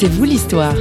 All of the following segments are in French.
C'est vous l'histoire.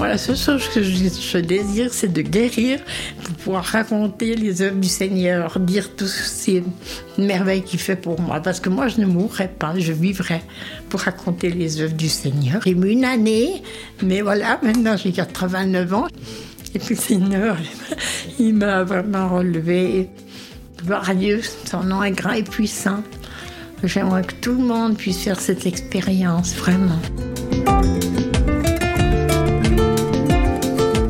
La seule chose que je, désire, c'est de guérir pour pouvoir raconter les œuvres du Seigneur, dire toutes ces merveilles qu'il fait pour moi. Parce que moi, je ne mourrai pas, je vivrai pour raconter les œuvres du Seigneur. J'ai une année, mais voilà, maintenant j'ai 89 ans. Et puis Seigneur, il m'a vraiment relevé. Dieu, son nom est grand et puissant. J'aimerais que tout le monde puisse faire cette expérience, vraiment.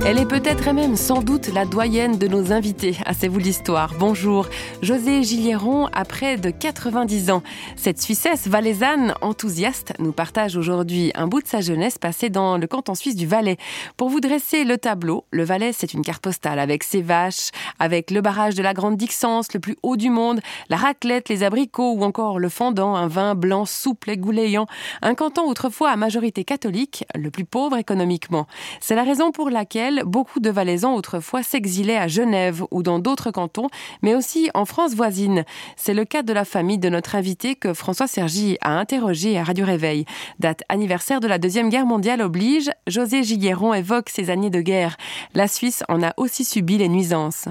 Elle est peut-être et même sans doute la doyenne de nos invités à C'est vous l'histoire. Bonjour. José Gilieron a près de 90 ans. Cette Suissesse valaisanne enthousiaste nous partage aujourd'hui un bout de sa jeunesse passée dans le canton suisse du Valais. Pour vous dresser le tableau, le Valais c'est une carte postale avec ses vaches, avec le barrage de la Grande Dixence, le plus haut du monde, la raclette, les abricots ou encore le fendant, un vin blanc souple et goulayant. Un canton autrefois à majorité catholique, le plus pauvre économiquement. C'est la raison pour laquelle beaucoup de Valaisans autrefois s'exilaient à Genève ou dans d'autres cantons, mais aussi en France voisine. C'est le cas de la famille de notre invité que François Sergi a interrogé à Radio Réveil. Date anniversaire de la Deuxième Guerre mondiale oblige, José Giguéron évoque ces années de guerre. La Suisse en a aussi subi les nuisances.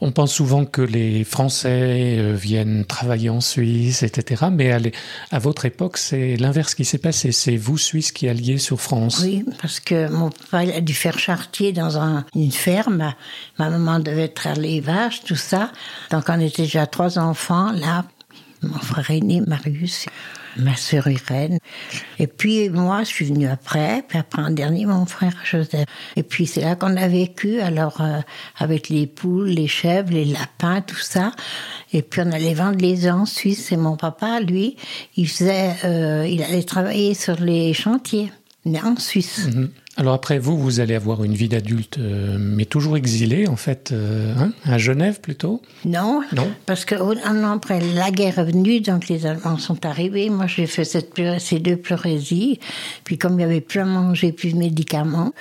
On pense souvent que les Français euh, viennent travailler en Suisse, etc. Mais à, votre époque, c'est l'inverse qui s'est passé. C'est vous, Suisse, qui alliez sur France. Oui, parce que mon papa a dû faire chartier dans une ferme. Ma maman devait traire les vaches, tout ça. Donc on était déjà trois enfants là. Mon frère aîné, Marius ma sœur Irène. Et puis moi, je suis venue après, puis après en dernier, mon frère Joseph. Et puis c'est là qu'on a vécu, alors euh, avec les poules, les chèvres, les lapins, tout ça. Et puis on allait vendre les œufs en Suisse. Et mon papa, lui, il faisait, euh, il allait travailler sur les chantiers, en Suisse. Mhm. Alors après vous, vous allez avoir une vie d'adulte, euh, mais toujours exilé en fait, euh, hein, à Genève plutôt? Non, non. parce que an après la guerre est venue, donc les Allemands sont arrivés. Moi, j'ai fait cette, ces deux pleurésies. Puis comme il n'y avait plus à manger, plus de médicaments,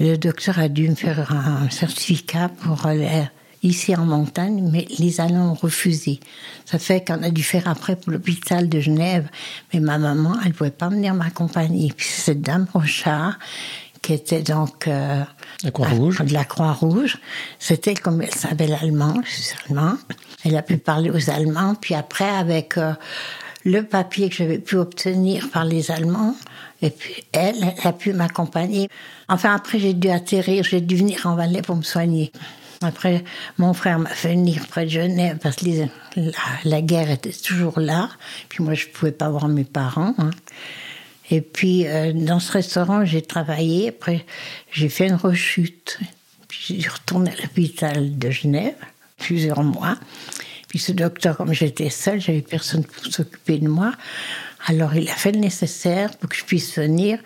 le docteur a dû me faire un certificat pour aller ici en montagne, mais les Allemands ont refusé. Ça fait qu'on a dû faire après pour l'hôpital de Genève. Mais ma maman, elle ne pouvait pas venir m'accompagner. Puis cette dame Rochard, qui était donc euh, la Croix-Rouge. de la Croix-Rouge, c'était comme elle savait l'allemand, je suis allemand. Elle a pu parler aux Allemands. Puis après, avec euh, le papier que j'avais pu obtenir par les Allemands, et puis elle, elle a pu m'accompagner. Enfin, après, j'ai dû atterrir, j'ai dû venir en Valais pour me soigner. Après, mon frère m'a fait venir près de Genève parce que la, guerre était toujours là. Puis moi, je ne pouvais pas voir mes parents. Hein. Et puis, euh, dans ce restaurant, j'ai travaillé. Après, j'ai fait une rechute. Puis, j'ai retourné à l'hôpital de Genève, plusieurs mois. Puis, ce docteur, comme j'étais seule, j'avais personne pour s'occuper de moi. Alors, il a fait le nécessaire pour que je puisse venir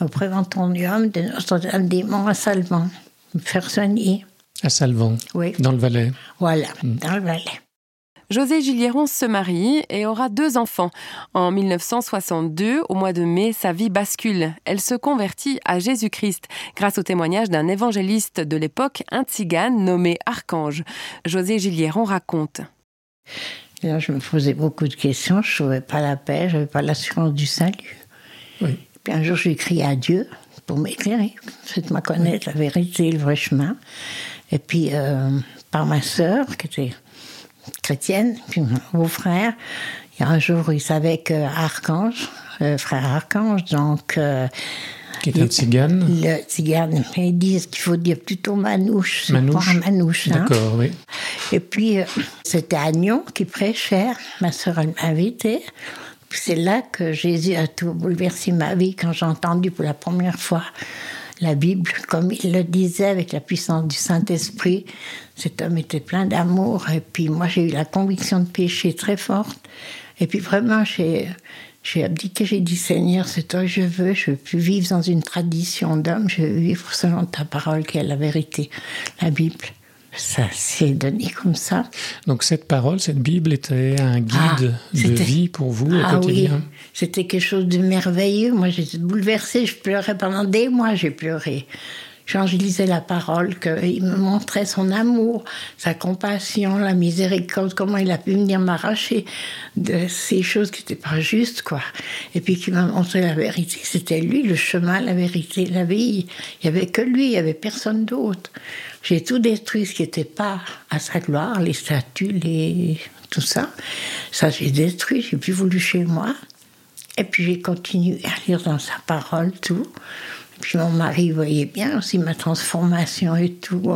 au préventorium de Notre-Dame-des-Monts à Salvan, me faire soigner. À Salvan, oui. dans le Valais. Voilà, mm. dans le Valais. José Gilieron se marie et aura deux enfants. En 1962, au mois de mai, sa vie bascule. Elle se convertit à Jésus-Christ grâce au témoignage d'un évangéliste de l'époque, un tzigane nommé Archange. José Gilieron raconte. Là, je me posais beaucoup de questions, je ne trouvais pas la paix, je n'avais pas l'assurance du salut. Oui. Puis un jour, j'ai crié à Dieu pour m'éclairer, faites-moi connaître la vérité, le vrai chemin. Et puis, euh, par ma sœur, qui était chrétienne, puis mon beau-frère, il y a un jour, il savait que Archange, euh, frère Archange, donc. Euh, qui est un tzigane Le tzigane. Ils disent qu'il faut dire plutôt manouche. Manouche. Pas manouche. Hein. D'accord, oui. Et puis, c'était Agnon qui prêchait. Ma sœur, elle m'a invitée. C'est là que Jésus a tout bouleversé ma vie quand j'ai entendu pour la première fois la Bible, comme il le disait, avec la puissance du Saint-Esprit. Cet homme était plein d'amour. Et puis moi, j'ai eu la conviction de péché très forte. Et puis vraiment, j'ai, abdiqué, j'ai dit Seigneur, c'est toi que je veux. Je veux plus vivre dans une tradition d'homme. Je veux vivre selon ta parole qui est la vérité, la Bible ça s'est donné comme ça. Donc cette parole, cette Bible était un guide ah, de vie pour vous au ah, quotidien oui. C'était quelque chose de merveilleux. Moi, j'étais bouleversée. Je pleurais pendant des mois. J'ai pleuré. Quand je lisais la parole, qu'il me montrait son amour, sa compassion, la miséricorde, comment il a pu venir m'arracher de ces choses qui n'étaient pas justes, quoi. Et puis qu'il m'a montré la vérité. C'était lui, le chemin, la vérité, la vie. Il n'y avait que lui, il n'y avait personne d'autre. J'ai tout détruit ce qui n'était pas à sa gloire, les statues, les... tout ça. Ça, j'ai détruit, j'ai plus voulu chez moi. Et puis j'ai continué à lire dans sa parole tout. Puis mon mari voyait bien aussi ma transformation et tout.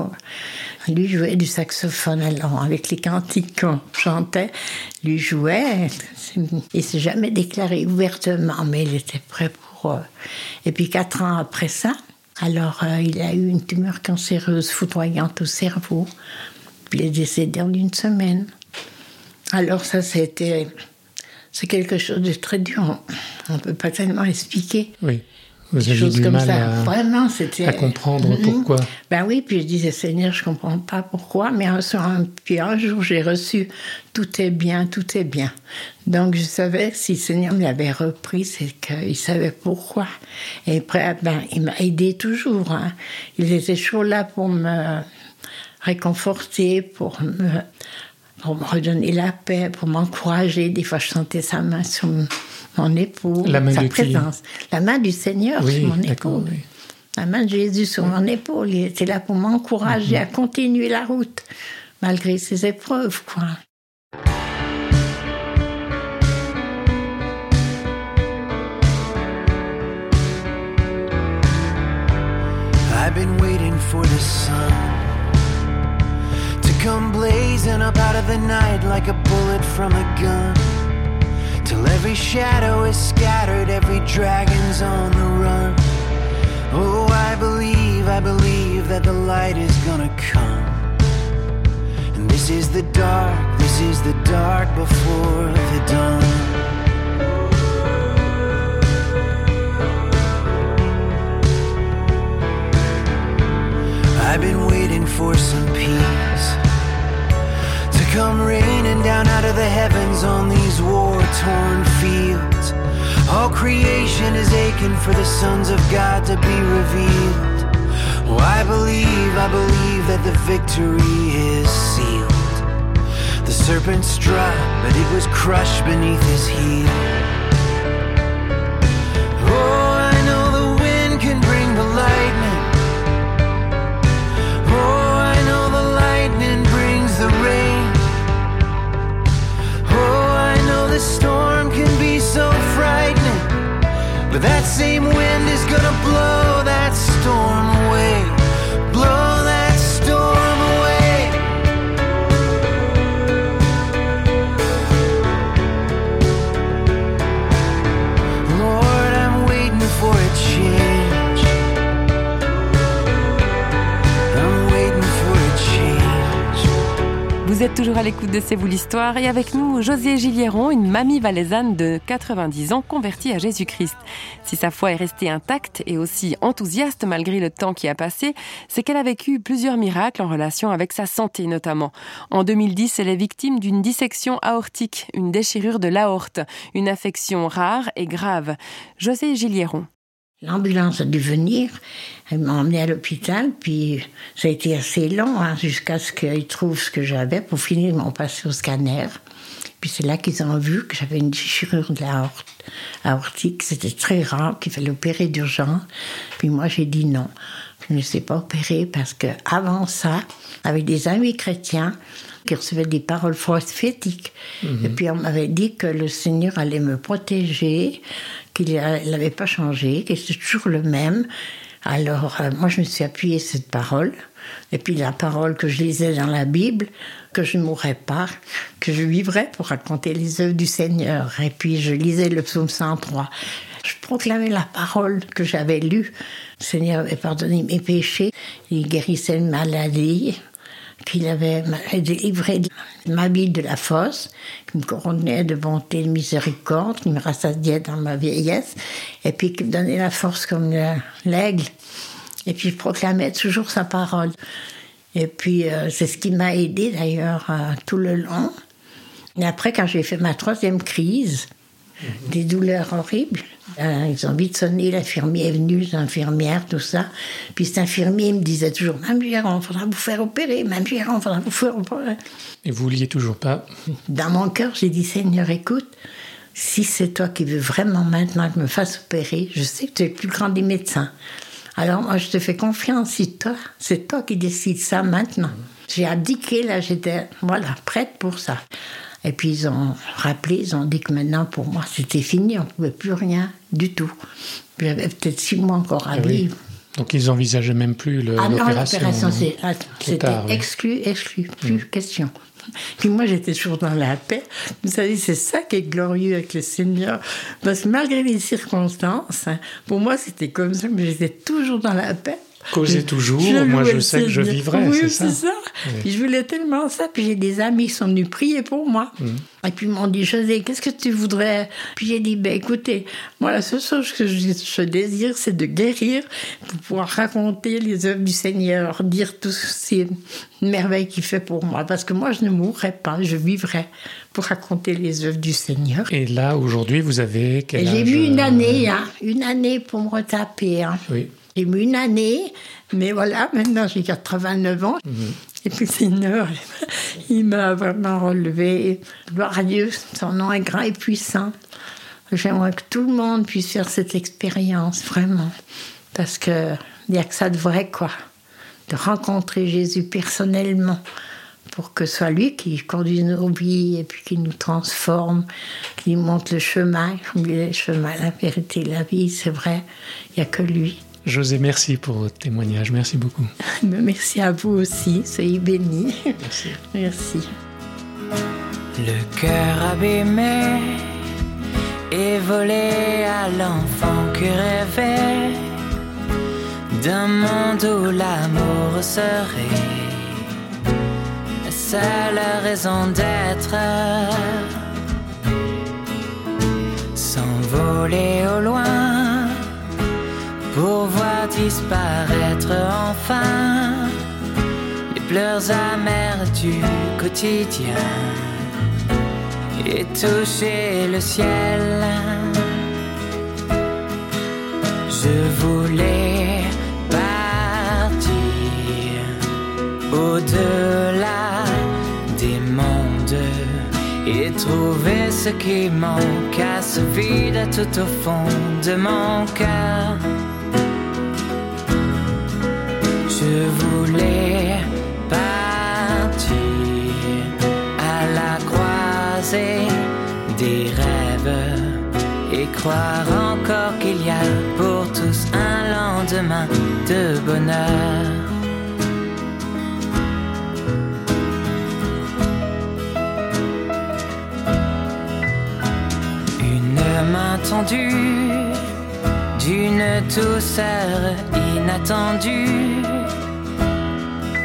Lui jouait du saxophone alors avec les cantiques qu'on chantait. Lui jouait. Il s'est jamais déclaré ouvertement, mais il était prêt pour. Euh, et puis quatre ans après ça, alors euh, il a eu une tumeur cancéreuse foudroyante au cerveau. Il est décédé en une semaine. Alors ça, c'était c'est quelque chose de très dur. On ne peut pas tellement expliquer. Oui. Vous avez choses du comme mal ça. À, Vraiment, c'était. À comprendre mm-hmm. pourquoi. Ben oui, puis je disais, Seigneur, je comprends pas pourquoi, mais un, puis un jour, j'ai reçu tout est bien, tout est bien. Donc, je savais que si le Seigneur me l'avait repris, c'est qu'il savait pourquoi. Et après, ben, il m'a aidé toujours. Hein. Il était toujours là pour me réconforter, pour me pour me redonner la paix, pour m'encourager. Des fois, je sentais sa main sur mon épaule, la main sa présence. La main du Seigneur sur mon épaule. La main de Jésus sur mon épaule. Il était là pour m'encourager mm-hmm. à continuer la route, malgré ses épreuves, quoi. I've been waiting for the sun. come blazing up out of the night like a bullet from a gun. Till every shadow is scattered, every dragon's on the run. Oh, I believe, I believe that the light is gonna come. And this is the dark, this is the dark before the dawn. I've been waiting for some peace come raining down out of the heavens on these war torn fields. All creation is aching for the sons of God to be revealed. Oh, I believe, I believe that the victory is sealed. The serpent struck, but it was crushed beneath his heel. Same wind is gonna blow that storm toujours à l'écoute de C'est vous l'histoire et avec nous José Gilieron, une mamie valaisanne de 90 ans convertie à Jésus-Christ. Si sa foi est restée intacte et aussi enthousiaste malgré le temps qui a passé, c'est qu'elle a vécu plusieurs miracles en relation avec sa santé notamment. En 2010, elle est victime d'une dissection aortique, une déchirure de l'aorte, une affection rare et grave. José Gilieron. L'ambulance a dû venir, elle m'a emmené à l'hôpital, puis ça a été assez long hein, jusqu'à ce qu'ils trouvent ce que j'avais. Pour finir, ils m'ont passé au scanner. Puis c'est là qu'ils ont vu que j'avais une déchirure de la aortique. C'était très rare, qu'il fallait opérer d'urgence. Puis moi, j'ai dit non. Je ne sais pas opérer parce que avant ça, avec des amis chrétiens qui recevaient des paroles prophétiques, mhm. et puis on m'avait dit que le Seigneur allait me protéger, qu'il n'avait pas changé, qu'il était toujours le même. Alors, euh, moi, je me suis appuyée sur cette parole. Et puis la parole que je lisais dans la Bible, que je ne mourrais pas, que je vivrais pour raconter les œuvres du Seigneur. Et puis je lisais le psaume 103. Je proclamais la parole que j'avais lue. Le Seigneur avait pardonné mes péchés, il guérissait une maladie, qu'il avait délivré ma vie de la fosse, qui me couronnait de bonté et de miséricorde, qui me rassasiait dans ma vieillesse, et puis qui me donnait la force comme l'aigle et puis je proclamais toujours sa parole. Et puis euh, c'est ce qui m'a aidé d'ailleurs euh, tout le long. Et après, quand j'ai fait ma troisième crise, mhm. des douleurs horribles, Euh, ils ont vite sonné, l'infirmier est venu, l'infirmière, tout ça. Puis cet infirmier me disait toujours Mme Giron, il faudra vous faire opérer, Mme Giron, il faudra vous faire opérer. Et vous vouliez toujours pas Dans mon cœur, j'ai dit Seigneur, écoute, si c'est toi qui veux vraiment maintenant que je me fasse opérer, je sais que tu es le plus grand des médecins. Alors moi, je te fais confiance, si toi, c'est toi qui décides ça maintenant. J'ai abdiqué, là, j'étais, voilà, prête pour ça. Et puis ils ont rappelé, ils ont dit que maintenant, pour moi, c'était fini, on ne pouvait plus rien du tout. J'avais peut-être six mois encore à Ah oui. vivre. Donc ils envisageaient même plus Ah non, l'opération. c'est- ah, c'était oui. exclu, exclu, plus question. Puis moi, j'étais toujours dans la paix. Vous savez, c'est ça qui est glorieux avec le Seigneur. Parce que malgré les circonstances, hein, pour moi, c'était comme ça, mais j'étais toujours dans la paix. Causez Je- toujours, je moi, je sais que je vivrai, Oui, c'est ça. Oui. Je voulais tellement ça. Puis j'ai des amis qui sont venus prier pour moi. Mm. Et puis ils m'ont dit, José, qu'est-ce que tu voudrais? Puis j'ai dit, ben écoutez, moi la seule chose que je, je désire, c'est de guérir pour pouvoir raconter les œuvres du Seigneur, dire toutes ces merveilles qu'il fait pour moi. Parce que moi, je ne mourrai pas, je vivrai pour raconter les œuvres du Seigneur. Et là, aujourd'hui, vous avez quel j'ai mis une euh, année, hein, une année pour me retaper. hein. Oui. Une année, mais voilà, maintenant j'ai 89 ans. Et puis Seigneur, il m'a vraiment relevé. Gloire à Dieu, son nom est grand et puissant. J'aimerais que tout le monde puisse faire cette expérience, vraiment. Parce qu'il n'y a que ça de vrai, quoi. De rencontrer Jésus personnellement pour que ce soit lui qui conduise nos vies et puis qui nous transforme, qui nous montre le chemin, il le chemin, la vérité, la vie, c'est vrai, il n'y a que lui. José, merci pour votre témoignage. Merci beaucoup. Mais Merci à vous aussi, soyez bénis. Merci. Merci. Le cœur abîmé et volé à l'enfant qui rêvait d'un monde où l'amour serait la seule raison d'être. S'envoler au loin pour voir disparaître enfin les pleurs amers du quotidien et toucher le ciel. Je voulais partir au-delà des mondes et trouver ce qui manque à ce vide tout au fond de mon cœur. Croire encore qu'il y a pour tous un lendemain de bonheur. Une main tendue d'une douceur inattendue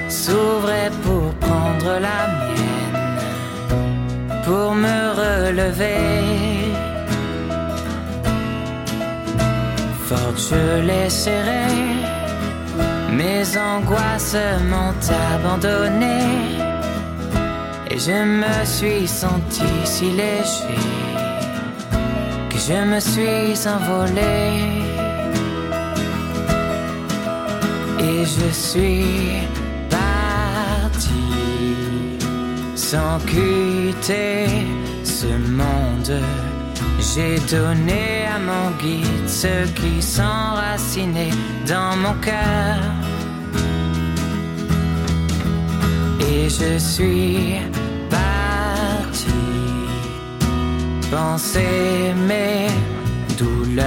s'ouvrait pour prendre la mienne, pour me relever. Forte, je les serrais, mes angoisses m'ont abandonné, et je me suis senti si léger je me suis envolé. Et je suis parti sans quitter ce monde. J'ai donné à mon guide ce qui s'enracinait dans mon cœur. Et je suis penser mes douleurs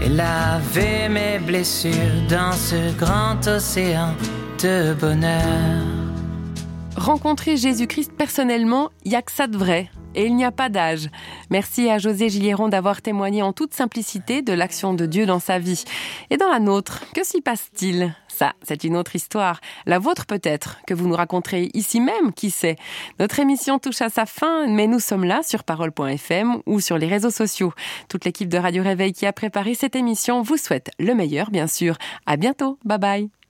et laver mes blessures dans ce grand océan de bonheur. Rencontrer Jésus-Christ personnellement, n'y a que ça de vrai. Et il n'y a pas d'âge. Merci à José Gilieron d'avoir témoigné en toute simplicité de l'action de Dieu dans sa vie. Et dans la nôtre, que s'y passe-t-il? Ça, c'est une autre histoire. La vôtre peut-être, que vous nous raconterez ici même, qui sait? Notre émission touche à sa fin, mais nous sommes là sur parole.fm ou sur les réseaux sociaux. Toute l'équipe de Radio Réveil qui a préparé cette émission vous souhaite le meilleur, bien sûr. À bientôt. Bye bye.